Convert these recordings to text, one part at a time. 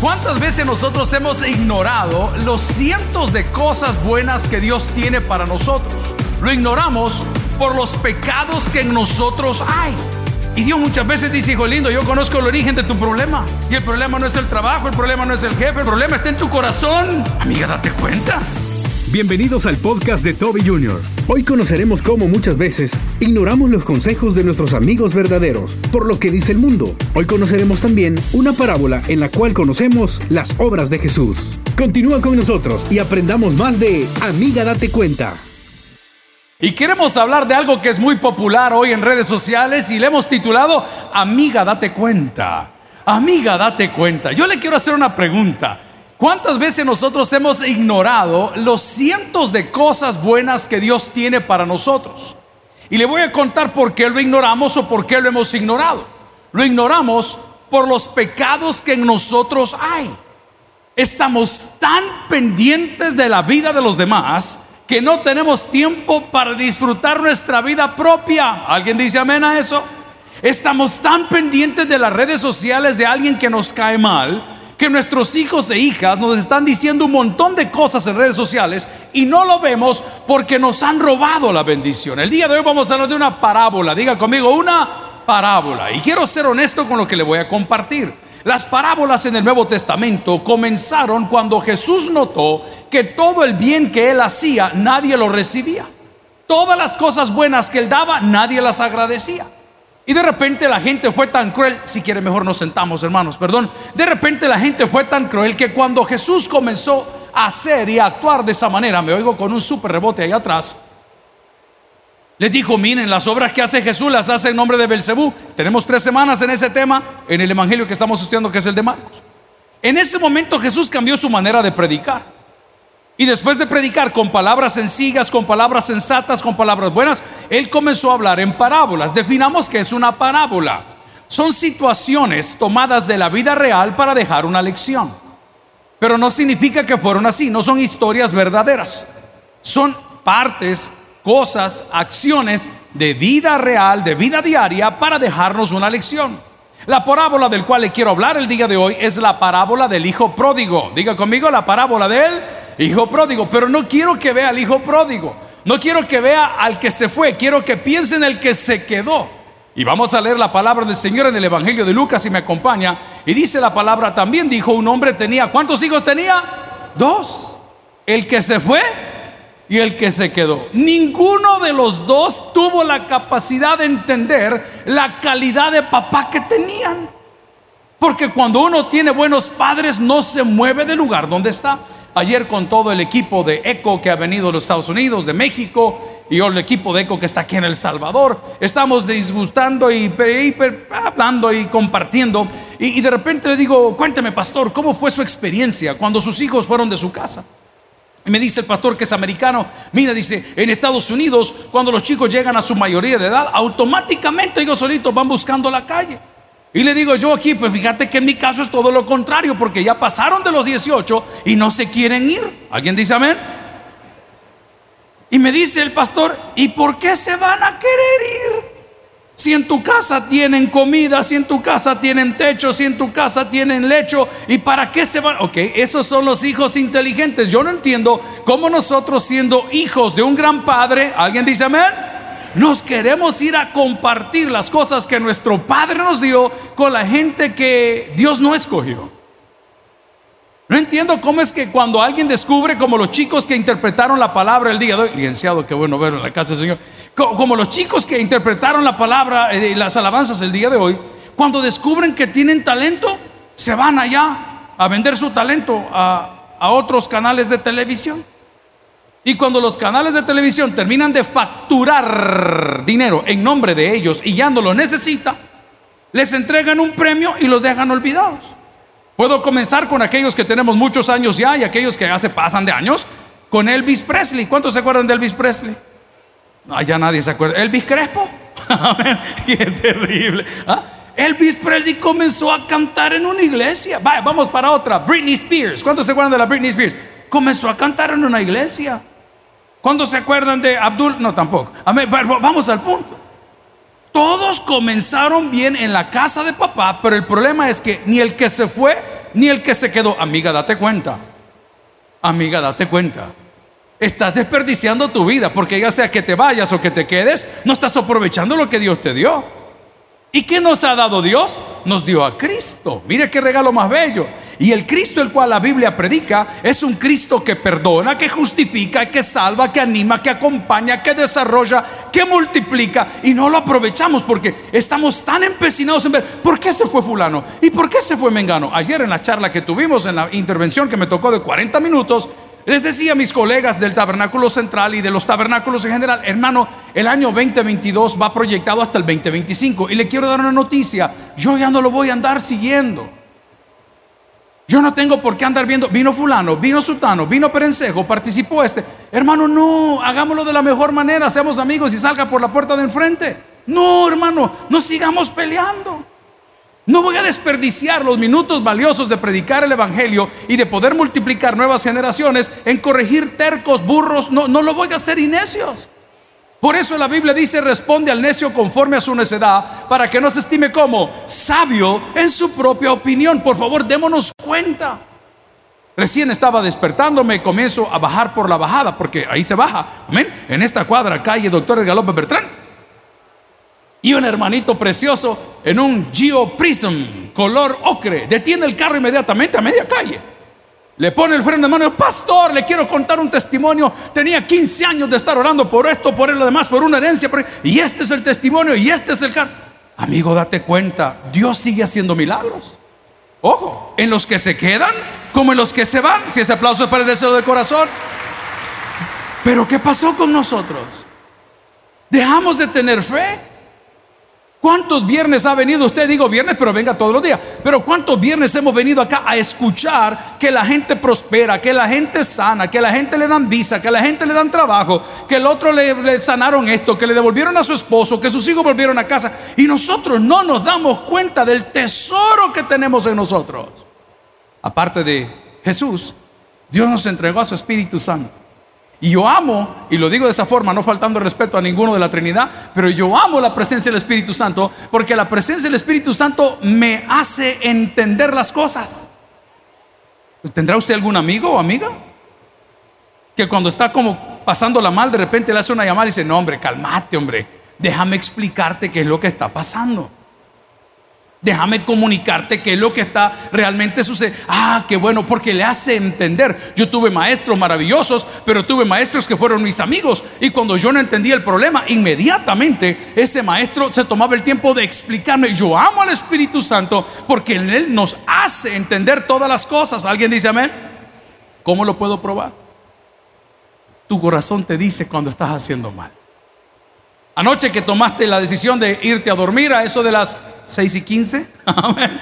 ¿Cuántas veces nosotros hemos ignorado los cientos de cosas buenas que Dios tiene para nosotros? Lo ignoramos por los pecados que en nosotros hay. Y Dios muchas veces dice, hijo lindo, yo conozco el origen de tu problema. Y el problema no es el trabajo, el problema no es el jefe, el problema está en tu corazón. Amiga, date cuenta. Bienvenidos al podcast de Toby Jr. Hoy conoceremos cómo muchas veces ignoramos los consejos de nuestros amigos verdaderos por lo que dice el mundo. Hoy conoceremos también una parábola en la cual conocemos las obras de Jesús. Continúa con nosotros y aprendamos más de Amiga Date Cuenta. Y queremos hablar de algo que es muy popular hoy en redes sociales y le hemos titulado Amiga Date Cuenta. Amiga Date Cuenta. Yo le quiero hacer una pregunta. ¿Cuántas veces nosotros hemos ignorado los cientos de cosas buenas que Dios tiene para nosotros? Y le voy a contar por qué lo ignoramos o por qué lo hemos ignorado. Lo ignoramos por los pecados que en nosotros hay. Estamos tan pendientes de la vida de los demás que no tenemos tiempo para disfrutar nuestra vida propia. ¿Alguien dice amén a eso? Estamos tan pendientes de las redes sociales de alguien que nos cae mal que nuestros hijos e hijas nos están diciendo un montón de cosas en redes sociales y no lo vemos porque nos han robado la bendición. El día de hoy vamos a hablar de una parábola, diga conmigo, una parábola. Y quiero ser honesto con lo que le voy a compartir. Las parábolas en el Nuevo Testamento comenzaron cuando Jesús notó que todo el bien que él hacía nadie lo recibía. Todas las cosas buenas que él daba nadie las agradecía. Y de repente la gente fue tan cruel, si quiere mejor nos sentamos hermanos, perdón. De repente la gente fue tan cruel que cuando Jesús comenzó a hacer y a actuar de esa manera, me oigo con un súper rebote ahí atrás, les dijo, miren, las obras que hace Jesús las hace en nombre de Belcebú. Tenemos tres semanas en ese tema, en el Evangelio que estamos estudiando, que es el de Marcos. En ese momento Jesús cambió su manera de predicar. Y después de predicar con palabras sencillas, con palabras sensatas, con palabras buenas, él comenzó a hablar en parábolas. Definamos que es una parábola. Son situaciones tomadas de la vida real para dejar una lección. Pero no significa que fueron así, no son historias verdaderas. Son partes, cosas, acciones de vida real, de vida diaria para dejarnos una lección. La parábola del cual le quiero hablar el día de hoy es la parábola del hijo pródigo. Diga conmigo la parábola de él hijo pródigo, pero no quiero que vea al hijo pródigo, no quiero que vea al que se fue, quiero que piense en el que se quedó. Y vamos a leer la palabra del Señor en el Evangelio de Lucas y me acompaña. Y dice la palabra, también dijo un hombre tenía, ¿cuántos hijos tenía? Dos. El que se fue y el que se quedó. Ninguno de los dos tuvo la capacidad de entender la calidad de papá que tenían. Porque cuando uno tiene buenos padres no se mueve del lugar donde está. Ayer con todo el equipo de ECO que ha venido de los Estados Unidos, de México, y el equipo de ECO que está aquí en El Salvador, estamos disgustando y, hablando y compartiendo. Y, y de repente le digo, cuénteme pastor, ¿cómo fue su experiencia cuando sus hijos fueron de su casa? Y me dice el pastor que es americano, mira, dice, en Estados Unidos, cuando los chicos llegan a su mayoría de edad, automáticamente ellos solitos van buscando la calle. Y le digo yo aquí, pues fíjate que en mi caso es todo lo contrario, porque ya pasaron de los 18 y no se quieren ir. ¿Alguien dice amén? Y me dice el pastor, ¿y por qué se van a querer ir? Si en tu casa tienen comida, si en tu casa tienen techo, si en tu casa tienen lecho, ¿y para qué se van? Ok, esos son los hijos inteligentes. Yo no entiendo cómo nosotros siendo hijos de un gran padre, ¿alguien dice amén? Nos queremos ir a compartir las cosas que nuestro Padre nos dio con la gente que Dios no escogió. No entiendo cómo es que cuando alguien descubre, como los chicos que interpretaron la palabra el día de hoy, licenciado, qué bueno verlo en la casa del Señor, como los chicos que interpretaron la palabra y eh, las alabanzas el día de hoy, cuando descubren que tienen talento, se van allá a vender su talento a, a otros canales de televisión. Y cuando los canales de televisión terminan de facturar dinero en nombre de ellos y ya no lo necesita, les entregan un premio y los dejan olvidados. Puedo comenzar con aquellos que tenemos muchos años ya y aquellos que ya se pasan de años, con Elvis Presley. ¿Cuántos se acuerdan de Elvis Presley? No, ya nadie se acuerda. ¿Elvis Crespo? Qué terrible. ¿Ah? Elvis Presley comenzó a cantar en una iglesia. vamos para otra. Britney Spears. ¿Cuántos se acuerdan de la Britney Spears? Comenzó a cantar en una iglesia. ¿Cuándo se acuerdan de Abdul? No, tampoco. Vamos al punto. Todos comenzaron bien en la casa de papá, pero el problema es que ni el que se fue ni el que se quedó. Amiga, date cuenta. Amiga, date cuenta. Estás desperdiciando tu vida porque ya sea que te vayas o que te quedes, no estás aprovechando lo que Dios te dio. ¿Y qué nos ha dado Dios? Nos dio a Cristo. Mire qué regalo más bello. Y el Cristo el cual la Biblia predica es un Cristo que perdona, que justifica, que salva, que anima, que acompaña, que desarrolla, que multiplica. Y no lo aprovechamos porque estamos tan empecinados en ver por qué se fue fulano y por qué se fue Mengano. Ayer en la charla que tuvimos, en la intervención que me tocó de 40 minutos, les decía a mis colegas del Tabernáculo Central y de los tabernáculos en general, hermano, el año 2022 va proyectado hasta el 2025. Y le quiero dar una noticia, yo ya no lo voy a andar siguiendo. Yo no tengo por qué andar viendo, vino fulano, vino sutano, vino perencejo, participó este. Hermano, no, hagámoslo de la mejor manera, seamos amigos y salga por la puerta de enfrente. No, hermano, no sigamos peleando. No voy a desperdiciar los minutos valiosos de predicar el Evangelio y de poder multiplicar nuevas generaciones en corregir tercos, burros. No, no lo voy a hacer y necios. Por eso la Biblia dice, responde al necio conforme a su necedad, para que no se estime como sabio en su propia opinión. Por favor, démonos cuenta. Recién estaba despertándome, comienzo a bajar por la bajada, porque ahí se baja. Amén. En esta cuadra, calle Doctores Galope Bertrán y un hermanito precioso en un Geo Prism color ocre detiene el carro inmediatamente a media calle. Le pone el freno de mano, pastor, le quiero contar un testimonio. Tenía 15 años de estar orando por esto, por lo demás, por una herencia. Y este es el testimonio y este es el carro. Amigo, date cuenta, Dios sigue haciendo milagros. Ojo, en los que se quedan como en los que se van. Si ese aplauso es para el deseo del corazón. Pero ¿qué pasó con nosotros? Dejamos de tener fe. ¿Cuántos viernes ha venido usted? Digo viernes, pero venga todos los días. Pero ¿cuántos viernes hemos venido acá a escuchar que la gente prospera, que la gente sana, que la gente le dan visa, que la gente le dan trabajo, que el otro le, le sanaron esto, que le devolvieron a su esposo, que sus hijos volvieron a casa? Y nosotros no nos damos cuenta del tesoro que tenemos en nosotros. Aparte de Jesús, Dios nos entregó a su Espíritu Santo. Y yo amo, y lo digo de esa forma, no faltando respeto a ninguno de la Trinidad, pero yo amo la presencia del Espíritu Santo porque la presencia del Espíritu Santo me hace entender las cosas. ¿Tendrá usted algún amigo o amiga? Que cuando está como pasándola mal, de repente le hace una llamada y dice, no hombre, cálmate hombre, déjame explicarte qué es lo que está pasando. Déjame comunicarte qué es lo que está realmente sucediendo. Ah, qué bueno, porque le hace entender. Yo tuve maestros maravillosos, pero tuve maestros que fueron mis amigos. Y cuando yo no entendía el problema, inmediatamente ese maestro se tomaba el tiempo de explicarme. Yo amo al Espíritu Santo porque Él nos hace entender todas las cosas. ¿Alguien dice amén? ¿Cómo lo puedo probar? Tu corazón te dice cuando estás haciendo mal. Anoche que tomaste la decisión de irte a dormir a eso de las 6 y 15, amén,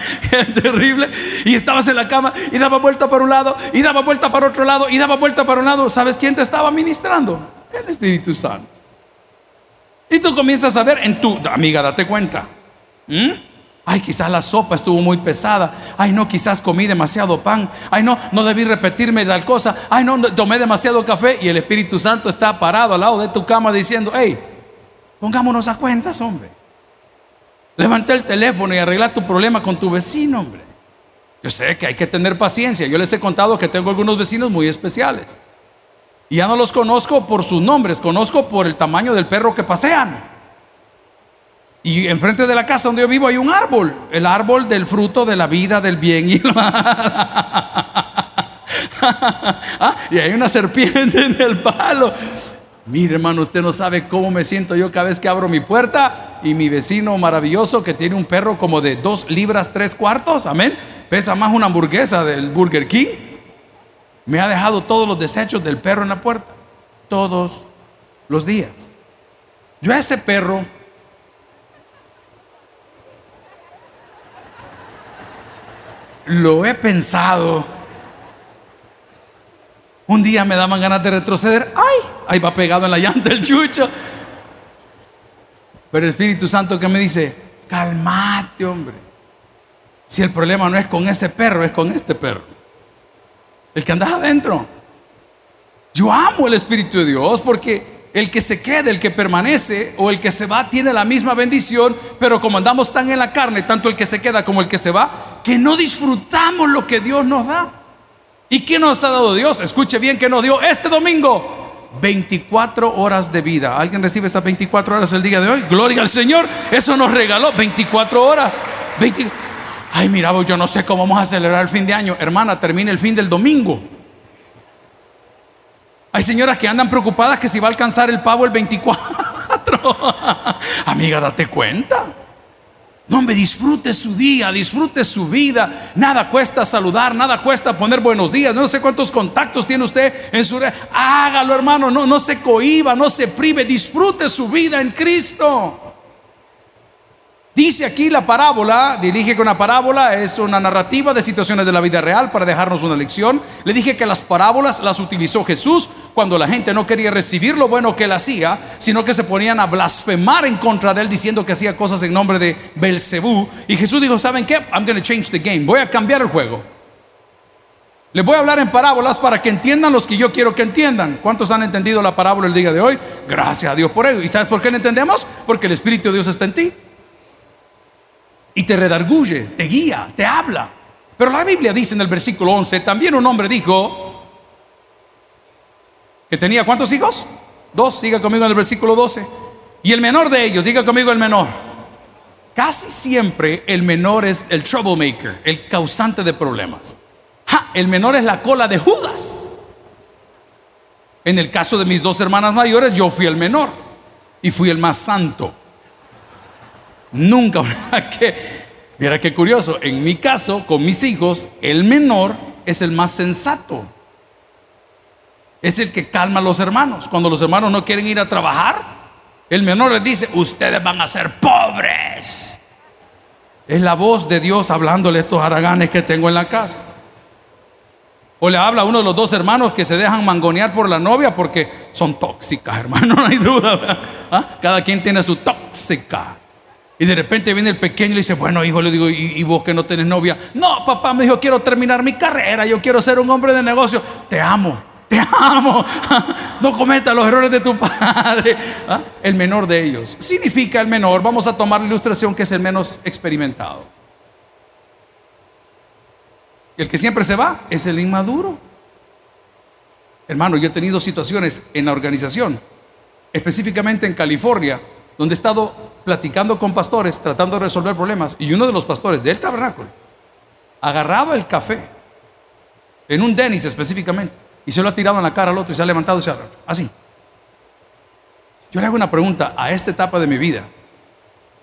terrible, y estabas en la cama y daba vuelta para un lado y daba vuelta para otro lado y daba vuelta para un lado, ¿sabes quién te estaba ministrando? El Espíritu Santo. Y tú comienzas a ver en tu, amiga, date cuenta. ¿Mm? Ay, quizás la sopa estuvo muy pesada. Ay, no, quizás comí demasiado pan. Ay, no, no debí repetirme tal cosa. Ay, no, tomé demasiado café. Y el Espíritu Santo está parado al lado de tu cama diciendo, hey, Pongámonos a cuentas, hombre. Levanta el teléfono y arregla tu problema con tu vecino, hombre. Yo sé que hay que tener paciencia. Yo les he contado que tengo algunos vecinos muy especiales. Y ya no los conozco por sus nombres, conozco por el tamaño del perro que pasean. Y enfrente de la casa donde yo vivo hay un árbol, el árbol del fruto de la vida, del bien y ah, y hay una serpiente en el palo. Mire, hermano, usted no sabe cómo me siento yo cada vez que abro mi puerta y mi vecino maravilloso que tiene un perro como de dos libras tres cuartos, amén, pesa más una hamburguesa del Burger King. Me ha dejado todos los desechos del perro en la puerta, todos los días. Yo a ese perro lo he pensado un día me daban ganas de retroceder. ¡Ay! Ahí va pegado en la llanta el chucho. Pero el Espíritu Santo que me dice, calmate, hombre. Si el problema no es con ese perro, es con este perro. El que andas adentro. Yo amo el Espíritu de Dios porque el que se queda, el que permanece o el que se va tiene la misma bendición, pero como andamos tan en la carne, tanto el que se queda como el que se va, que no disfrutamos lo que Dios nos da. ¿Y qué nos ha dado Dios? Escuche bien que nos dio este domingo 24 horas de vida. ¿Alguien recibe esas 24 horas el día de hoy? Gloria al Señor. Eso nos regaló 24 horas. Ay, mira, yo no sé cómo vamos a celebrar el fin de año. Hermana, termina el fin del domingo. Hay señoras que andan preocupadas que si va a alcanzar el pavo el 24. Amiga, date cuenta. No, me disfrute su día, disfrute su vida. Nada cuesta saludar, nada cuesta poner buenos días. No sé cuántos contactos tiene usted en su red. Hágalo, hermano. No, no se cohiba, no se prive. Disfrute su vida en Cristo. Dice aquí la parábola, dirige con una parábola, es una narrativa de situaciones de la vida real para dejarnos una lección. Le dije que las parábolas las utilizó Jesús cuando la gente no quería recibir lo bueno que él hacía, sino que se ponían a blasfemar en contra de él diciendo que hacía cosas en nombre de Belcebú. Y Jesús dijo, ¿saben qué? I'm going to change the game. Voy a cambiar el juego. Les voy a hablar en parábolas para que entiendan los que yo quiero que entiendan. ¿Cuántos han entendido la parábola el día de hoy? Gracias a Dios por ello. ¿Y sabes por qué la entendemos? Porque el Espíritu de Dios está en ti y te redarguye, te guía, te habla. Pero la Biblia dice en el versículo 11, también un hombre dijo que tenía cuántos hijos? Dos, siga conmigo en el versículo 12. Y el menor de ellos, diga conmigo el menor. Casi siempre el menor es el troublemaker, el causante de problemas. el menor es la cola de Judas. En el caso de mis dos hermanas mayores, yo fui el menor y fui el más santo. Nunca, que, mira qué curioso, en mi caso, con mis hijos, el menor es el más sensato. Es el que calma a los hermanos. Cuando los hermanos no quieren ir a trabajar, el menor les dice, ustedes van a ser pobres. Es la voz de Dios hablándole a estos haraganes que tengo en la casa. O le habla a uno de los dos hermanos que se dejan mangonear por la novia porque son tóxicas, hermano, no hay duda. ¿Ah? Cada quien tiene su tóxica. Y de repente viene el pequeño y le dice, bueno hijo, le digo, ¿y, vos que no tenés novia? No, papá me dijo, quiero terminar mi carrera, yo quiero ser un hombre de negocio. Te amo, te amo. no cometa los errores de tu padre. ¿Ah? El menor de ellos. Significa el menor, vamos a tomar la ilustración que es el menos experimentado. El que siempre se va es el inmaduro. Hermano, yo he tenido situaciones en la organización, específicamente en California, donde he estado platicando con pastores, tratando de resolver problemas, y uno de los pastores del tabernáculo agarraba el café, en un Denis específicamente, y se lo ha tirado en la cara al otro y se ha levantado y se ha así. Yo le hago una pregunta a esta etapa de mi vida,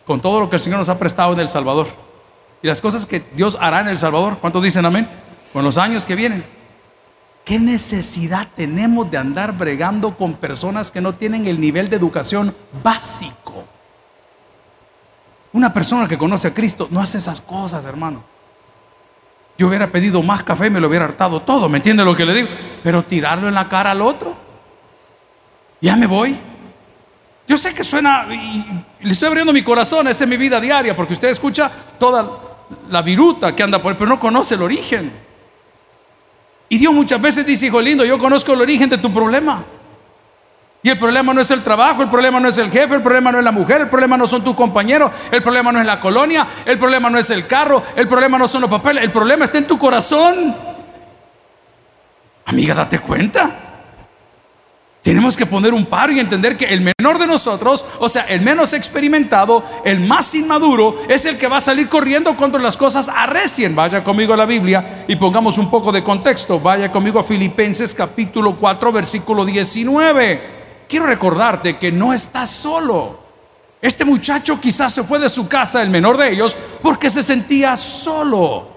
con todo lo que el Señor nos ha prestado en El Salvador, y las cosas que Dios hará en El Salvador, ¿cuántos dicen amén? Con los años que vienen. ¿Qué necesidad tenemos de andar bregando con personas que no tienen el nivel de educación básico? Una persona que conoce a Cristo no hace esas cosas, hermano. Yo hubiera pedido más café y me lo hubiera hartado todo, ¿me entiende lo que le digo? Pero tirarlo en la cara al otro. Ya me voy. Yo sé que suena, y le estoy abriendo mi corazón, esa es mi vida diaria, porque usted escucha toda la viruta que anda por ahí, pero no conoce el origen. Y Dios muchas veces dice, hijo lindo, yo conozco el origen de tu problema. Y el problema no es el trabajo, el problema no es el jefe, el problema no es la mujer, el problema no son tus compañeros, el problema no es la colonia, el problema no es el carro, el problema no son los papeles, el problema está en tu corazón. Amiga, date cuenta. Tenemos que poner un paro y entender que el menor de nosotros, o sea, el menos experimentado, el más inmaduro, es el que va a salir corriendo cuando las cosas arrecien. Vaya conmigo a la Biblia y pongamos un poco de contexto. Vaya conmigo a Filipenses capítulo 4, versículo 19. Quiero recordarte que no estás solo. Este muchacho quizás se fue de su casa, el menor de ellos, porque se sentía solo,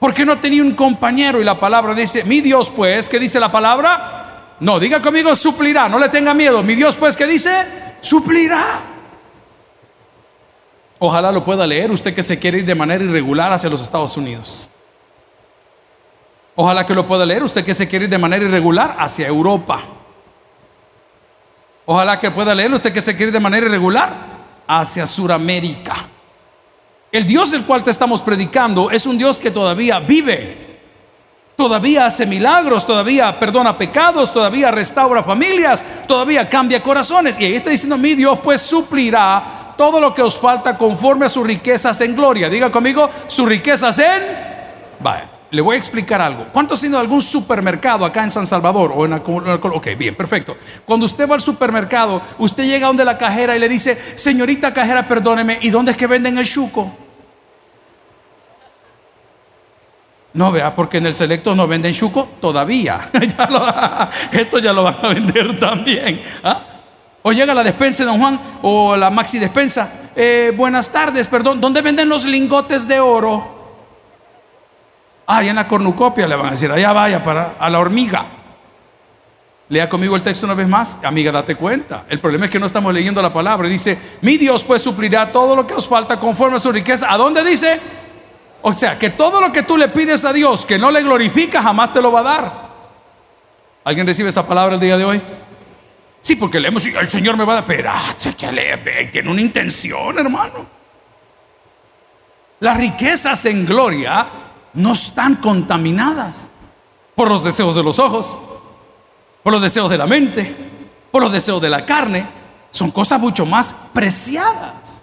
porque no tenía un compañero. Y la palabra dice, mi Dios pues, ¿qué dice la palabra? No, diga conmigo, suplirá, no le tenga miedo. Mi Dios, pues, ¿qué dice? Suplirá. Ojalá lo pueda leer usted que se quiere ir de manera irregular hacia los Estados Unidos. Ojalá que lo pueda leer usted que se quiere ir de manera irregular hacia Europa. Ojalá que pueda leer usted que se quiere ir de manera irregular hacia Sudamérica. El Dios del cual te estamos predicando es un Dios que todavía vive todavía hace milagros, todavía perdona pecados, todavía restaura familias, todavía cambia corazones. Y ahí está diciendo, mi Dios pues suplirá todo lo que os falta conforme a sus riquezas en gloria. Diga conmigo, sus riquezas en... Vaya. Le voy a explicar algo. ¿Cuánto ha sido algún supermercado acá en San Salvador? O en ok, bien, perfecto. Cuando usted va al supermercado, usted llega donde la cajera y le dice, señorita cajera, perdóneme, ¿y dónde es que venden el chuco? No, vea, porque en el selecto no venden chuco todavía. esto ya lo van a vender también. ¿ah? O llega la despensa de Don Juan o la maxi despensa. Eh, buenas tardes, perdón, ¿dónde venden los lingotes de oro? Ah, en la cornucopia le van a decir, allá vaya para a la hormiga. Lea conmigo el texto una vez más, amiga, date cuenta. El problema es que no estamos leyendo la palabra. Dice, mi Dios pues suplirá todo lo que os falta conforme a su riqueza. ¿A dónde dice? O sea, que todo lo que tú le pides a Dios que no le glorifica, jamás te lo va a dar. ¿Alguien recibe esa palabra el día de hoy? Sí, porque leemos, el Señor me va a dar, pero tiene una intención, hermano. Las riquezas en gloria no están contaminadas por los deseos de los ojos, por los deseos de la mente, por los deseos de la carne. Son cosas mucho más preciadas.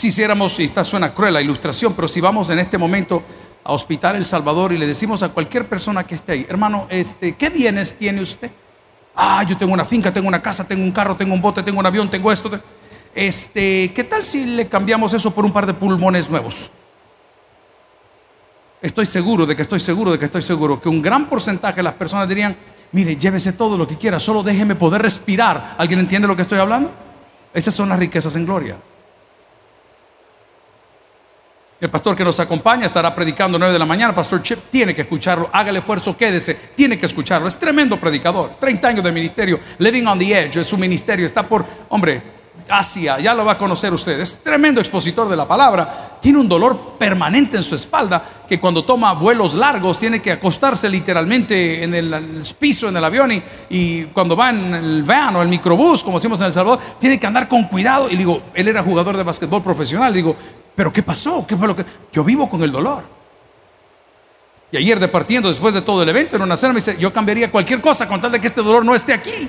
Si hiciéramos, y esta suena cruel la ilustración, pero si vamos en este momento a Hospital El Salvador y le decimos a cualquier persona que esté ahí, hermano, este, ¿qué bienes tiene usted? Ah, yo tengo una finca, tengo una casa, tengo un carro, tengo un bote, tengo un avión, tengo esto. Este, ¿qué tal si le cambiamos eso por un par de pulmones nuevos? Estoy seguro de que estoy seguro de que estoy seguro que un gran porcentaje de las personas dirían, mire, llévese todo lo que quiera, solo déjeme poder respirar. ¿Alguien entiende lo que estoy hablando? Esas son las riquezas en gloria. El pastor que nos acompaña estará predicando 9 de la mañana. Pastor Chip tiene que escucharlo. Hágale esfuerzo, quédese. Tiene que escucharlo. Es tremendo predicador. 30 años de ministerio. Living on the edge. Es su ministerio. Está por, hombre, Asia, ya lo va a conocer usted, es tremendo expositor de la palabra, tiene un dolor permanente en su espalda que cuando toma vuelos largos tiene que acostarse literalmente en el, piso, en el avión y, cuando va en el van o el microbús, como decimos en El Salvador, tiene que andar con cuidado. Y digo, él era jugador de básquetbol profesional, digo, pero ¿qué pasó? ¿Qué fue lo que...? Yo vivo con el dolor. Y ayer departiendo después de todo el evento en una cena me dice, yo cambiaría cualquier cosa con tal de que este dolor no esté aquí.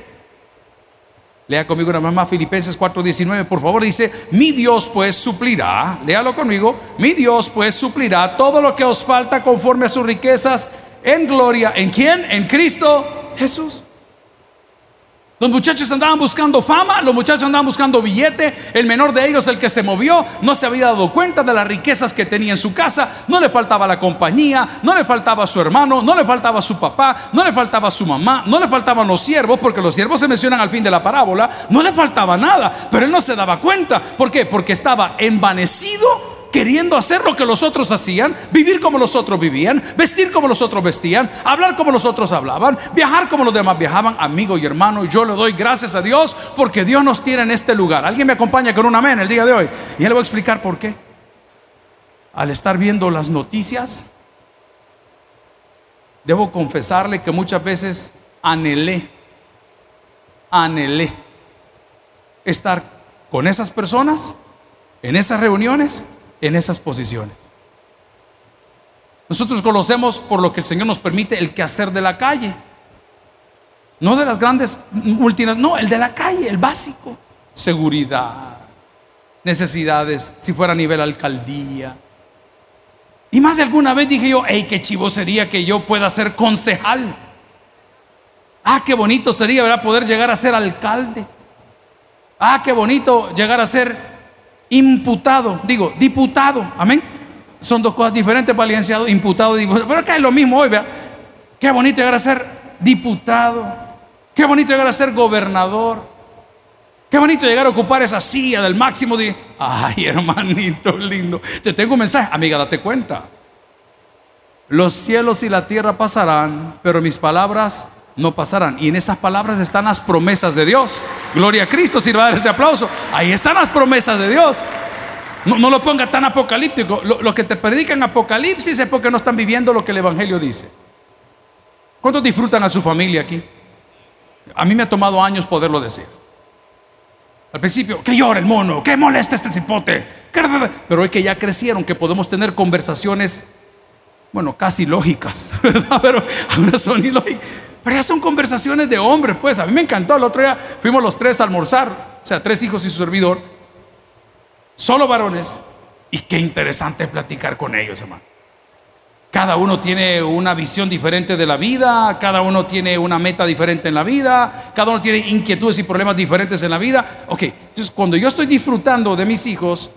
Lea conmigo una vez más Filipenses 4:19, por favor, dice, mi Dios pues suplirá, léalo conmigo, mi Dios pues suplirá todo lo que os falta conforme a sus riquezas en gloria. ¿En quién? En Cristo Jesús. Los muchachos andaban buscando fama, los muchachos andaban buscando billete, el menor de ellos, el que se movió, no se había dado cuenta de las riquezas que tenía en su casa, no le faltaba la compañía, no le faltaba su hermano, no le faltaba su papá, no le faltaba su mamá, no le faltaban los siervos, porque los siervos se mencionan al fin de la parábola, no le faltaba nada, pero él no se daba cuenta. ¿Por qué? Porque estaba envanecido queriendo hacer lo que los otros hacían, vivir como los otros vivían, vestir como los otros vestían, hablar como los otros hablaban, viajar como los demás viajaban. Amigo y hermano, yo le doy gracias a Dios porque Dios nos tiene en este lugar. Alguien me acompaña con un amén el día de hoy. Y le voy a explicar por qué. Al estar viendo las noticias, debo confesarle que muchas veces anhelé, anhelé estar con esas personas en esas reuniones en esas posiciones. Nosotros conocemos por lo que el Señor nos permite el quehacer de la calle. No de las grandes multinacionales, no, el de la calle, el básico. Seguridad, necesidades, si fuera a nivel alcaldía. Y más de alguna vez dije yo, hey, qué chivo sería que yo pueda ser concejal. Ah, qué bonito sería ¿verdad? poder llegar a ser alcalde. Ah, qué bonito llegar a ser imputado, digo, diputado, amén. Son dos cosas diferentes para el imputado, diputado. Pero acá es lo mismo hoy, vea. Qué bonito llegar a ser diputado, qué bonito llegar a ser gobernador, qué bonito llegar a ocupar esa silla del máximo de... Ay, hermanito lindo, te tengo un mensaje, amiga, date cuenta. Los cielos y la tierra pasarán, pero mis palabras no pasarán. Y en esas palabras están las promesas de Dios. Gloria a Cristo, sirva ese aplauso. Ahí están las promesas de Dios. No, lo ponga tan apocalíptico. Lo, que te predican Apocalipsis es porque no están viviendo lo que el Evangelio dice. ¿Cuántos disfrutan a su familia aquí? A mí me ha tomado años poderlo decir. Al principio, que llora el mono, que molesta este cipote. Pero hoy que ya crecieron, que podemos tener conversaciones bueno, casi lógicas. Pero algunas son ilógicas. Pero ya son conversaciones de hombres, pues. A mí me encantó. El otro día fuimos los tres a almorzar, o sea, tres hijos y su servidor, solo varones. Y qué interesante platicar con ellos, hermano. Cada uno tiene una visión diferente de la vida, cada uno tiene una meta diferente en la vida, cada uno tiene inquietudes y problemas diferentes en la vida. Ok, entonces cuando yo estoy disfrutando de mis hijos,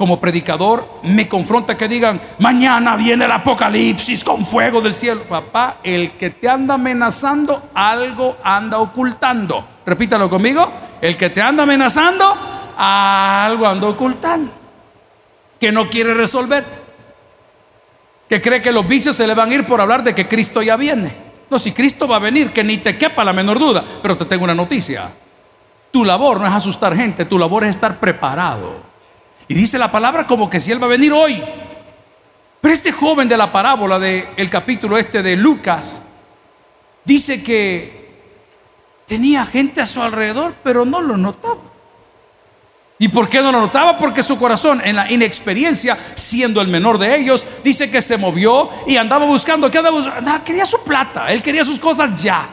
como predicador, me confronta que digan, mañana viene el apocalipsis con fuego del cielo. Papá, el que te anda amenazando, algo anda ocultando. Repítalo conmigo, el que te anda amenazando, algo anda ocultando. Que no quiere resolver. Que cree que los vicios se le van a ir por hablar de que Cristo ya viene. No, si Cristo va a venir, que ni te quepa la menor duda. Pero te tengo una noticia. Tu labor no es asustar gente, tu labor es estar preparado. Y dice la palabra como que si Él va a venir hoy. Pero este joven de la parábola del capítulo este de Lucas dice que tenía gente a su alrededor, pero no lo notaba. ¿Y por qué no lo notaba? Porque su corazón, en la inexperiencia, siendo el menor de ellos, dice que se movió y andaba buscando. ¿Qué andaba buscando? quería su plata, él quería sus cosas ya.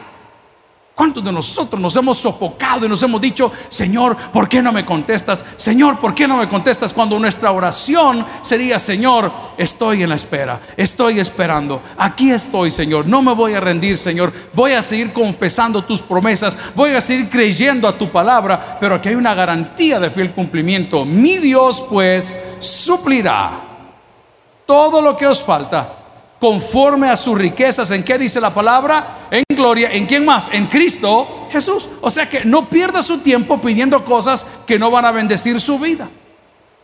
¿Cuántos de nosotros nos hemos sofocado y nos hemos dicho, Señor, ¿por qué no me contestas? Señor, ¿por qué no me contestas? Cuando nuestra oración sería, Señor, estoy en la espera, estoy esperando, aquí estoy, Señor, no me voy a rendir, Señor, voy a seguir confesando tus promesas, voy a seguir creyendo a tu palabra, pero aquí hay una garantía de fiel cumplimiento. Mi Dios, pues, suplirá todo lo que os falta conforme a sus riquezas. ¿En qué dice la palabra? En gloria. ¿En quién más? En Cristo Jesús. O sea que no pierda su tiempo pidiendo cosas que no van a bendecir su vida.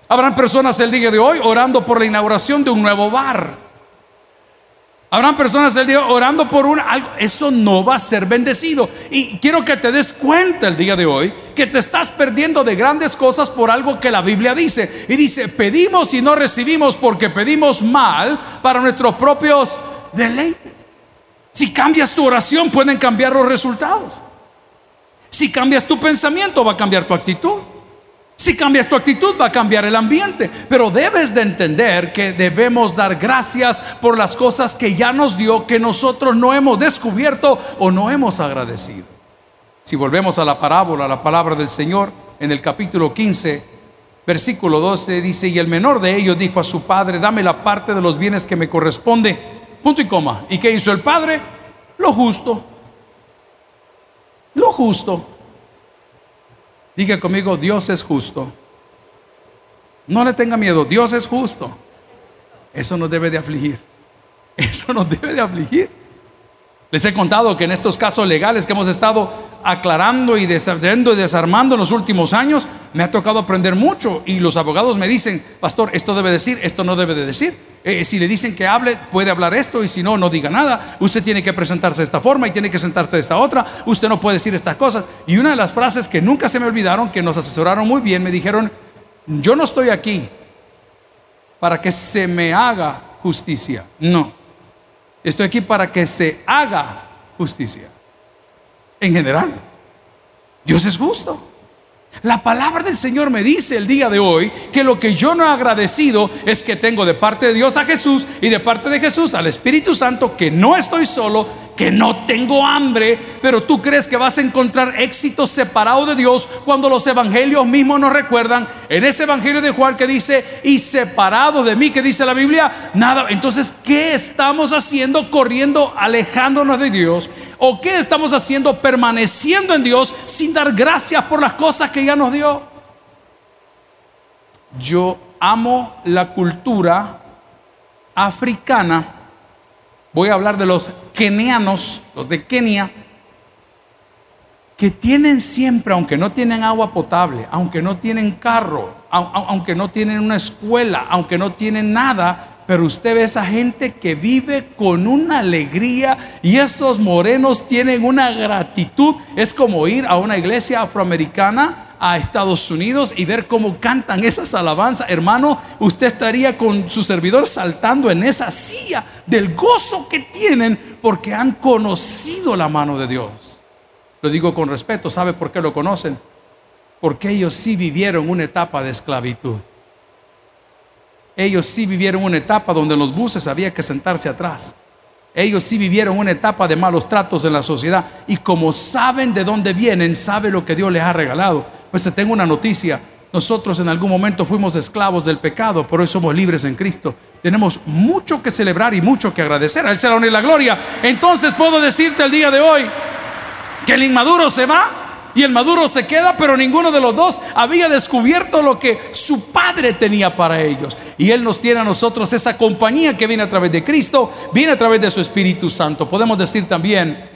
Habrán personas el día de hoy orando por la inauguración de un nuevo bar. Habrán personas el día orando por un algo. Eso no va a ser bendecido. Y quiero que te des cuenta el día de hoy que te estás perdiendo de grandes cosas por algo que la Biblia dice. Y dice, pedimos y no recibimos porque pedimos mal para nuestros propios deleites. Si cambias tu oración pueden cambiar los resultados. Si cambias tu pensamiento va a cambiar tu actitud. Si cambias tu actitud va a cambiar el ambiente, pero debes de entender que debemos dar gracias por las cosas que ya nos dio, que nosotros no hemos descubierto o no hemos agradecido. Si volvemos a la parábola, a la palabra del Señor, en el capítulo 15, versículo 12, dice, y el menor de ellos dijo a su padre, dame la parte de los bienes que me corresponde, punto y coma. ¿Y qué hizo el padre? Lo justo. Lo justo. Diga conmigo, Dios es justo. No le tenga miedo, Dios es justo. Eso nos debe de afligir. Eso nos debe de afligir. Les he contado que en estos casos legales que hemos estado aclarando y desarmando y desarmando en los últimos años, me ha tocado aprender mucho y los abogados me dicen, pastor, esto debe decir, esto no debe de decir. Eh, si le dicen que hable, puede hablar esto y si no, no diga nada. Usted tiene que presentarse de esta forma y tiene que sentarse de esta otra. Usted no puede decir estas cosas. Y una de las frases que nunca se me olvidaron, que nos asesoraron muy bien, me dijeron, yo no estoy aquí para que se me haga justicia. No. Estoy aquí para que se haga justicia. En general, Dios es justo. La palabra del Señor me dice el día de hoy que lo que yo no he agradecido es que tengo de parte de Dios a Jesús y de parte de Jesús al Espíritu Santo, que no estoy solo, que no tengo hambre, pero tú crees que vas a encontrar éxito separado de Dios cuando los evangelios mismos nos recuerdan en ese evangelio de Juan que dice, y separado de mí, que dice la Biblia, nada. Entonces, ¿qué estamos haciendo corriendo, alejándonos de Dios? ¿O qué estamos haciendo permaneciendo en Dios sin dar gracias por las cosas que ya nos dio? Yo amo la cultura africana. Voy a hablar de los kenianos, los de Kenia, que tienen siempre, aunque no tienen agua potable, aunque no tienen carro, aunque no tienen una escuela, aunque no tienen nada, pero usted ve esa gente que vive con una alegría y esos morenos tienen una gratitud. Es como ir a una iglesia afroamericana a Estados Unidos y ver cómo cantan esas alabanzas. Hermano, usted estaría con su servidor saltando en esa silla del gozo que tienen porque han conocido la mano de Dios. Lo digo con respeto, ¿sabe por qué lo conocen? Porque ellos sí vivieron una etapa de esclavitud. Ellos sí vivieron una etapa donde en los buses había que sentarse atrás. Ellos sí vivieron una etapa de malos tratos en la sociedad y como saben de dónde vienen, sabe lo que Dios les ha regalado. Pues te tengo una noticia. Nosotros en algún momento fuimos esclavos del pecado, por hoy somos libres en Cristo. Tenemos mucho que celebrar y mucho que agradecer. A Él será la gloria. Entonces puedo decirte el día de hoy que el inmaduro se va y el maduro se queda, pero ninguno de los dos había descubierto lo que su padre tenía para ellos. Y Él nos tiene a nosotros esa compañía que viene a través de Cristo, viene a través de su Espíritu Santo. Podemos decir también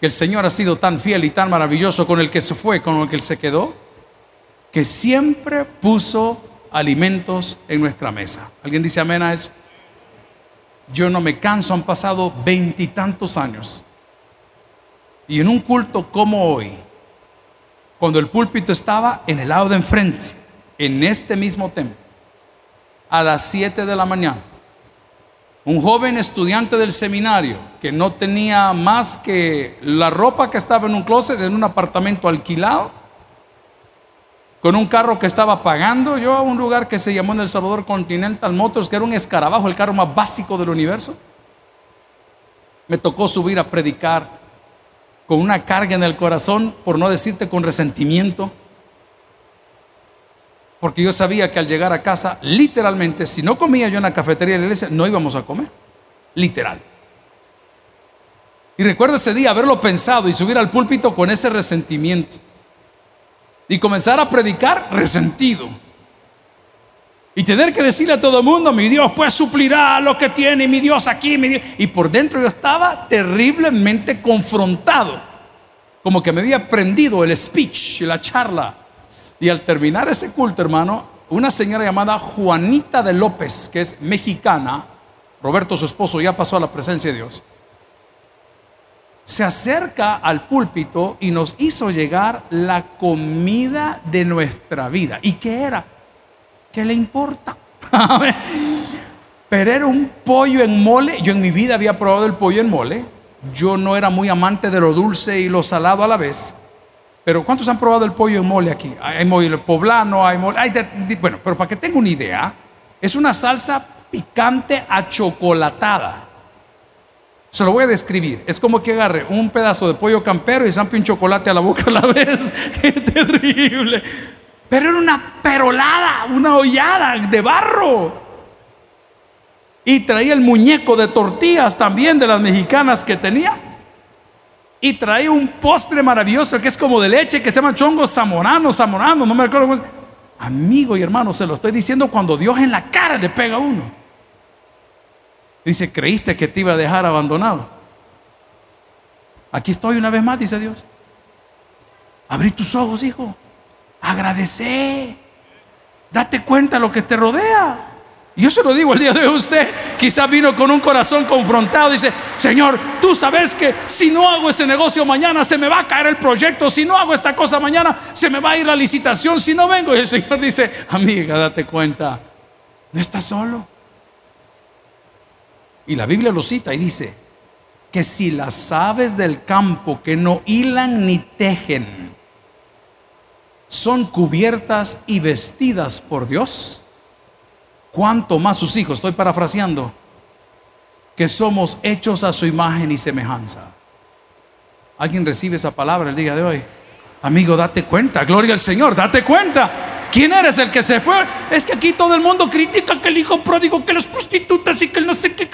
que el Señor ha sido tan fiel y tan maravilloso con el que se fue, con el que se quedó, que siempre puso alimentos en nuestra mesa. ¿Alguien dice amén a eso? Yo no me canso, han pasado veintitantos años. Y en un culto como hoy, cuando el púlpito estaba en el lado de enfrente, en este mismo templo, a las 7 de la mañana. Un joven estudiante del seminario que no tenía más que la ropa que estaba en un closet, en un apartamento alquilado, con un carro que estaba pagando yo a un lugar que se llamó en El Salvador Continental Motors, que era un escarabajo, el carro más básico del universo. Me tocó subir a predicar con una carga en el corazón, por no decirte con resentimiento, porque yo sabía que al llegar a casa, literalmente, si no comía yo en la cafetería de la iglesia, no íbamos a comer, literal. Y recuerdo ese día haberlo pensado y subir al púlpito con ese resentimiento. Y comenzar a predicar resentido. Y tener que decirle a todo el mundo, mi Dios pues suplirá lo que tiene, mi Dios aquí, mi Dios. Y por dentro yo estaba terriblemente confrontado. Como que me había prendido el speech, la charla. Y al terminar ese culto, hermano, una señora llamada Juanita de López, que es mexicana, Roberto su esposo ya pasó a la presencia de Dios, se acerca al púlpito y nos hizo llegar la comida de nuestra vida. ¿Y qué era? ¿Qué le importa? Pero era un pollo en mole. Yo en mi vida había probado el pollo en mole. Yo no era muy amante de lo dulce y lo salado a la vez. Pero ¿cuántos han probado el pollo en mole aquí? Hay mole poblano, hay mole. bueno, pero para que tenga una idea, es una salsa picante achocolatada. Se lo voy a describir. Es como que agarre un pedazo de pollo campero y zampe un chocolate a la boca a la vez. Qué terrible. Pero era una perolada, una hollada de barro. Y traía el muñeco de tortillas también de las mexicanas que tenía. Y traía un postre maravilloso que es como de leche, que se llama chongo zamorano, zamorano, no me acuerdo. Amigo y hermano, se lo estoy diciendo cuando Dios en la cara le pega a uno. Dice, creíste que te iba a dejar abandonado. Aquí estoy una vez más, dice Dios. Abrí tus ojos, hijo. Agradece. Date cuenta de lo que te rodea. Yo se lo digo el día de hoy usted, quizás vino con un corazón confrontado, dice, Señor, tú sabes que si no hago ese negocio mañana se me va a caer el proyecto, si no hago esta cosa mañana se me va a ir la licitación, si no vengo. Y el Señor dice, amiga, date cuenta, no estás solo. Y la Biblia lo cita y dice, que si las aves del campo que no hilan ni tejen, son cubiertas y vestidas por Dios, cuánto más sus hijos, estoy parafraseando, que somos hechos a su imagen y semejanza. ¿Alguien recibe esa palabra el día de hoy? Amigo, date cuenta, gloria al Señor, date cuenta. ¿Quién eres el que se fue? Es que aquí todo el mundo critica que el hijo pródigo, que las prostitutas y que el no sé qué.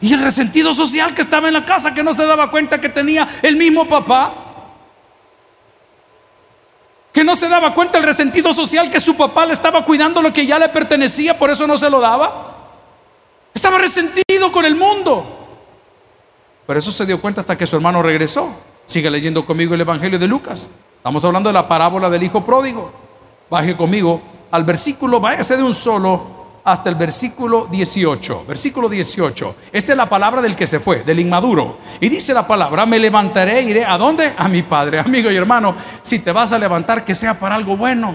Y el resentido social que estaba en la casa, que no se daba cuenta que tenía el mismo papá que no se daba cuenta el resentido social que su papá le estaba cuidando lo que ya le pertenecía, por eso no se lo daba. Estaba resentido con el mundo. Por eso se dio cuenta hasta que su hermano regresó. Sigue leyendo conmigo el Evangelio de Lucas. Estamos hablando de la parábola del hijo pródigo. Baje conmigo al versículo, váyase de un solo hasta el versículo 18. Versículo 18. Esta es la palabra del que se fue, del inmaduro. Y dice la palabra, me levantaré iré a dónde? A mi padre. Amigo y hermano, si te vas a levantar, que sea para algo bueno.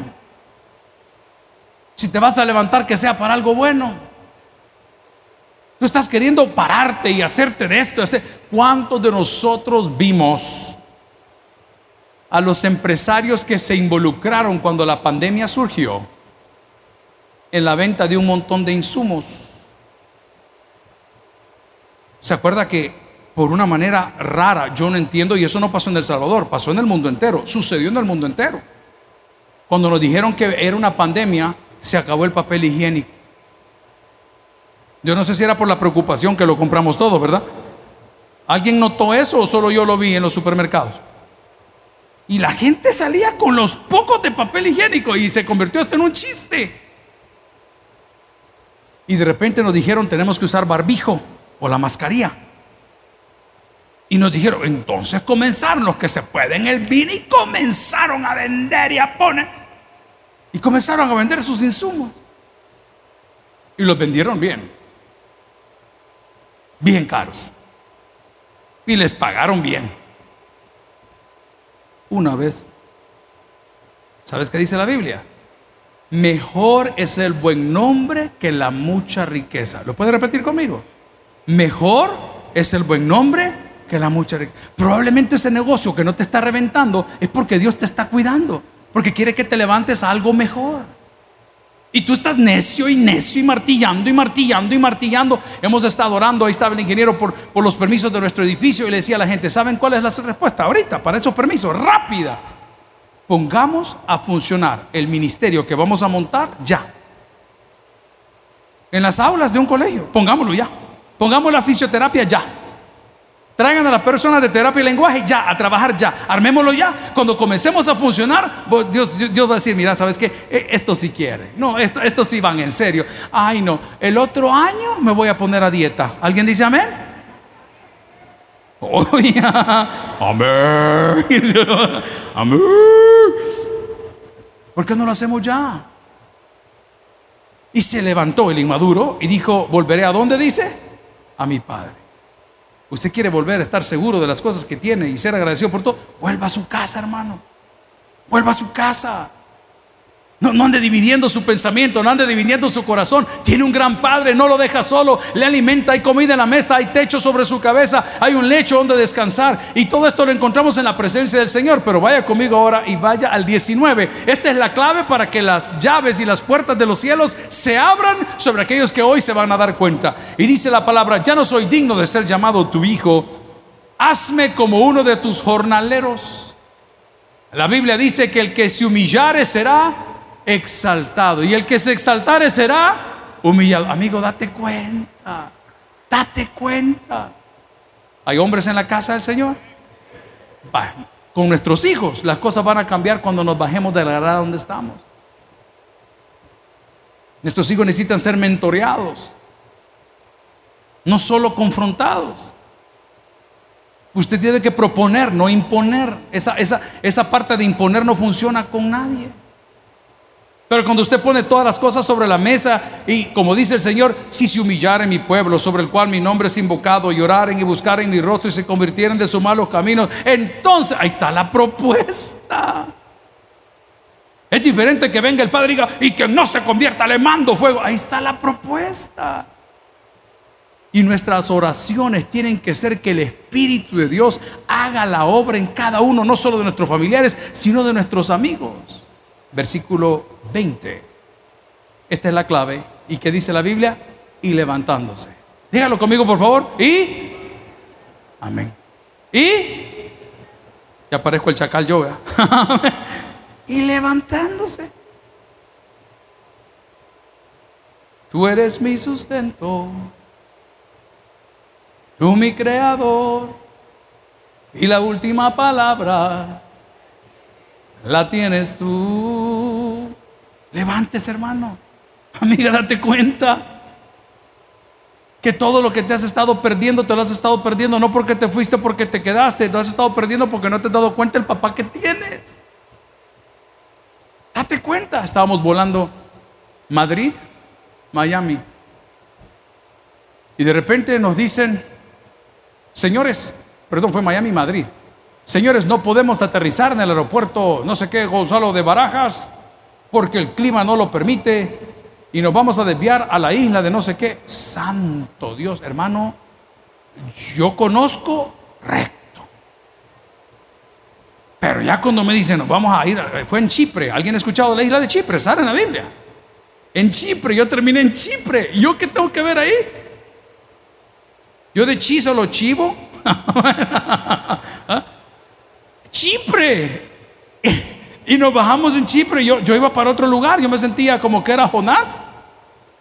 Si te vas a levantar, que sea para algo bueno. Tú estás queriendo pararte y hacerte de esto. ¿Cuántos de nosotros vimos a los empresarios que se involucraron cuando la pandemia surgió? En la venta de un montón de insumos. ¿Se acuerda que por una manera rara, yo no entiendo, y eso no pasó en El Salvador, pasó en el mundo entero, sucedió en el mundo entero? Cuando nos dijeron que era una pandemia, se acabó el papel higiénico. Yo no sé si era por la preocupación que lo compramos todo, ¿verdad? ¿Alguien notó eso o solo yo lo vi en los supermercados? Y la gente salía con los pocos de papel higiénico y se convirtió esto en un chiste. Y de repente nos dijeron tenemos que usar barbijo o la mascarilla. Y nos dijeron, entonces comenzaron los que se pueden el vino y comenzaron a vender y a poner. Y comenzaron a vender sus insumos. Y los vendieron bien. Bien caros. Y les pagaron bien. Una vez. ¿Sabes qué dice la Biblia? Mejor es el buen nombre que la mucha riqueza. ¿Lo puede repetir conmigo? Mejor es el buen nombre que la mucha riqueza. Probablemente ese negocio que no te está reventando es porque Dios te está cuidando, porque quiere que te levantes a algo mejor. Y tú estás necio y necio y martillando y martillando y martillando. Hemos estado orando, ahí estaba el ingeniero por, por los permisos de nuestro edificio y le decía a la gente, ¿saben cuál es la respuesta ahorita para esos permisos? Rápida pongamos a funcionar el ministerio que vamos a montar ya. En las aulas de un colegio, pongámoslo ya. Pongamos la fisioterapia ya. Traigan a las personas de terapia y lenguaje ya, a trabajar ya. Armémoslo ya. Cuando comencemos a funcionar, Dios, Dios va a decir, mira, ¿sabes qué? E, esto sí quiere. No, esto, esto sí van en serio. Ay, no. El otro año me voy a poner a dieta. ¿Alguien dice amén? Oh, amén. Amén. ¿Por qué no lo hacemos ya? Y se levantó el inmaduro y dijo, volveré a dónde dice? A mi padre. Usted quiere volver a estar seguro de las cosas que tiene y ser agradecido por todo. Vuelva a su casa, hermano. Vuelva a su casa. No, no, ande dividiendo su pensamiento, no ande dividiendo su corazón. Tiene un gran padre, no lo deja solo, le alimenta, hay comida en la mesa, hay techo sobre su cabeza, hay un lecho donde descansar. Y todo esto lo encontramos en la presencia del Señor. Pero vaya conmigo ahora y vaya al 19. Esta es la clave para que las llaves y las puertas de los cielos se abran sobre aquellos que hoy se van a dar cuenta. Y dice la palabra, ya no soy digno de ser llamado tu hijo, hazme como uno de tus jornaleros. La Biblia dice que el que se humillare será exaltado. Y el que se exaltare será humillado. Amigo, date cuenta. Date cuenta. ¿Hay hombres en la casa del Señor? con nuestros hijos las cosas van a cambiar cuando nos bajemos de la grada donde estamos. Nuestros hijos necesitan ser mentoreados, no solo confrontados. Usted tiene que proponer, no imponer. Esa, esa, esa parte de imponer no funciona con nadie. Pero cuando usted pone todas las cosas sobre la mesa y como dice el Señor, si se humillara en mi pueblo sobre el cual mi nombre es invocado, lloraren y buscaren mi rostro y se convirtieran de sus malos caminos, entonces ahí está la propuesta. Es diferente que venga el Padre y diga, y que no se convierta, le mando fuego. Ahí está la propuesta. Y nuestras oraciones tienen que ser que el Espíritu de Dios haga la obra en cada uno, no solo de nuestros familiares, sino de nuestros amigos versículo 20. Esta es la clave. ¿Y qué dice la Biblia? Y levantándose. Dígalo conmigo, por favor. Y. Amén. Y. Ya aparezco el chacal yo, y levantándose. Tú eres mi sustento. Tú mi creador. Y la última palabra la tienes tú. Levántese, hermano. Amiga, date cuenta que todo lo que te has estado perdiendo, te lo has estado perdiendo no porque te fuiste, porque te quedaste, te has estado perdiendo porque no te has dado cuenta el papá que tienes. Date cuenta, estábamos volando Madrid, Miami. Y de repente nos dicen, señores, perdón, fue Miami, Madrid. Señores, no podemos aterrizar en el aeropuerto, no sé qué, Gonzalo de Barajas, porque el clima no lo permite y nos vamos a desviar a la isla de no sé qué. Santo Dios, hermano, yo conozco recto. Pero ya cuando me dicen, nos vamos a ir, fue en Chipre, ¿alguien ha escuchado la isla de Chipre? Sale en la Biblia. En Chipre, yo terminé en Chipre. ¿Y yo qué tengo que ver ahí? Yo de chi solo chivo. Chipre. Y nos bajamos en Chipre. Yo, yo iba para otro lugar. Yo me sentía como que era Jonás.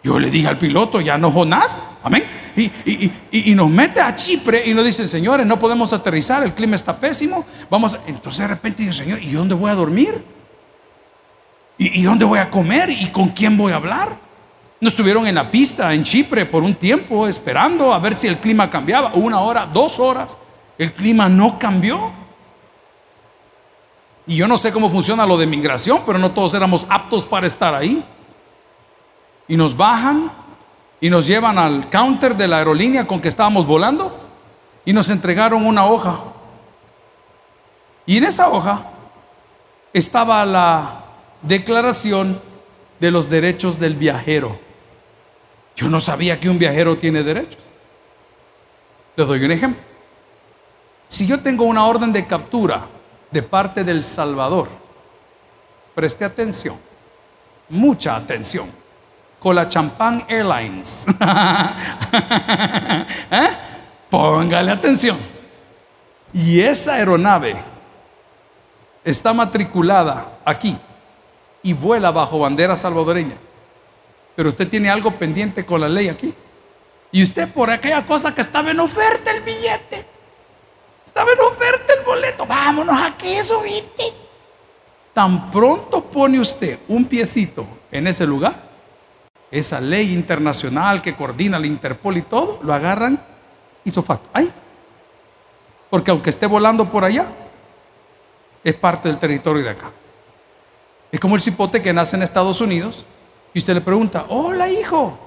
Yo le dije al piloto, ya no Jonás. Amén. Y, nos mete a Chipre y nos dice, señores, no podemos aterrizar, el clima está pésimo. Vamos, entonces de repente digo, Señor, ¿y dónde voy a dormir? ¿Y, dónde voy a comer? ¿Y con quién voy a hablar? No estuvieron en la pista en Chipre por un tiempo esperando a ver si el clima cambiaba. Una hora, dos horas. El clima no cambió. Y yo no sé cómo funciona lo de migración, pero no todos éramos aptos para estar ahí. Y nos bajan y nos llevan al counter de la aerolínea con que estábamos volando y nos entregaron una hoja. Y en esa hoja estaba la declaración de los derechos del viajero. Yo no sabía que un viajero tiene derechos. Le doy un ejemplo. Si yo tengo una orden de captura de parte del Salvador, preste atención, mucha atención con la Champagne Airlines. ¿Eh? Póngale atención. Y esa aeronave está matriculada aquí y vuela bajo bandera salvadoreña. Pero usted tiene algo pendiente con la ley aquí. Y usted por aquella cosa que estaba en oferta el billete. Estaba en oferta el boleto. Vámonos aquí, subite. Tan pronto pone usted un piecito en ese lugar, esa ley internacional que coordina la Interpol y todo, lo agarran hizo facto. Ay, porque aunque esté volando por allá, es parte del territorio de acá. Es como el cipote que nace en Estados Unidos y usted le pregunta, hola hijo,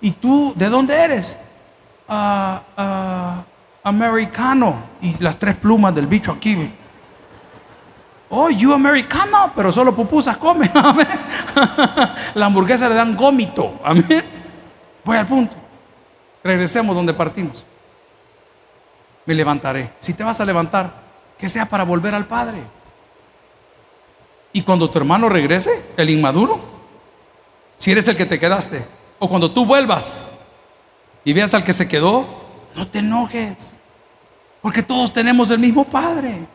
¿y tú de dónde eres? Ah, ah, americano. Y las tres plumas del bicho aquí. Oh, you americano, pero solo pupusas come. La hamburguesa le dan gómito. Amén. Voy al punto. Regresemos donde partimos. Me levantaré. Si te vas a levantar, que sea para volver al Padre. Y cuando tu hermano regrese, el inmaduro, si eres el que te quedaste, o cuando tú vuelvas y veas al que se quedó, no te enojes, porque todos tenemos el mismo Padre.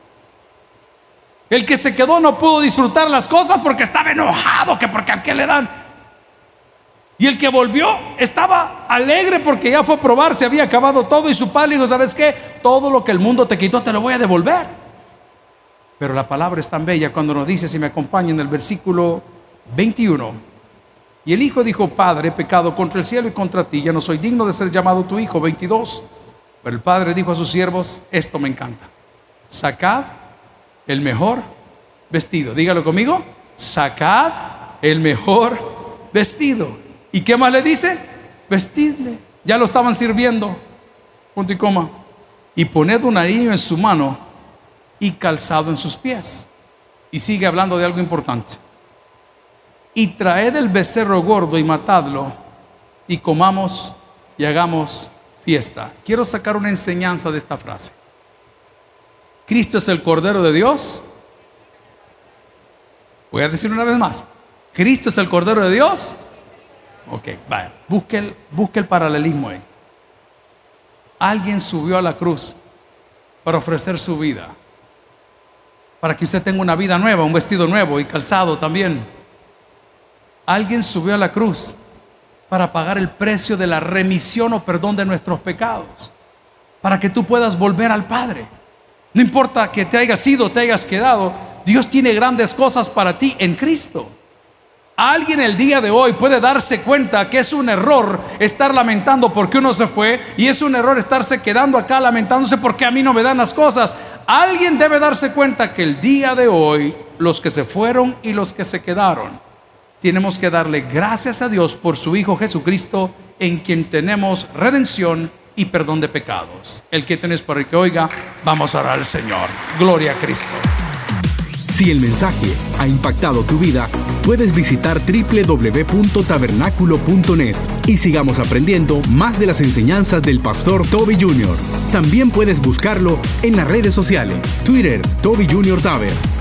El que se quedó no pudo disfrutar las cosas porque estaba enojado, que porque a qué le dan. Y el que volvió estaba alegre porque ya fue a probar, se había acabado todo y su padre dijo, ¿sabes qué? Todo lo que el mundo te quitó te lo voy a devolver. Pero la palabra es tan bella cuando nos dice, si me acompaña en el versículo 21, y el hijo dijo, Padre, he pecado contra el cielo y contra ti, ya no soy digno de ser llamado tu hijo, 22. Pero el padre dijo a sus siervos, esto me encanta, sacad el mejor vestido. Dígalo conmigo. Sacad el mejor vestido. ¿Y qué más le dice? Vestidle. Ya lo estaban sirviendo. Punto y coma. Y poned un anillo en su mano y calzado en sus pies. Y sigue hablando de algo importante. Y traed el becerro gordo y matadlo y comamos y hagamos fiesta. Quiero sacar una enseñanza de esta frase. Cristo es el Cordero de Dios. Voy a decir una vez más. Cristo es el Cordero de Dios. Ok, vaya, busque el, busque el paralelismo ahí. Alguien subió a la cruz para ofrecer su vida. Para que usted tenga una vida nueva, un vestido nuevo y calzado también. Alguien subió a la cruz para pagar el precio de la remisión o perdón de nuestros pecados. Para que tú puedas volver al Padre. No importa que te hayas ido, te hayas quedado, Dios tiene grandes cosas para ti en Cristo. Alguien el día de hoy puede darse cuenta que es un error estar lamentando porque uno se fue y es un error estarse quedando acá lamentándose porque a mí no me dan las cosas. Alguien debe darse cuenta que el día de hoy los que se fueron y los que se quedaron, tenemos que darle gracias a Dios por su Hijo Jesucristo en quien tenemos redención y perdón de pecados. El que tenés para que oiga, vamos a orar al Señor. Gloria a Cristo. Si el mensaje ha impactado tu vida, puedes visitar www.tabernaculo.net y sigamos aprendiendo más de las enseñanzas del pastor Toby Jr. También puedes buscarlo en las redes sociales, Twitter, Toby Jr. Taber,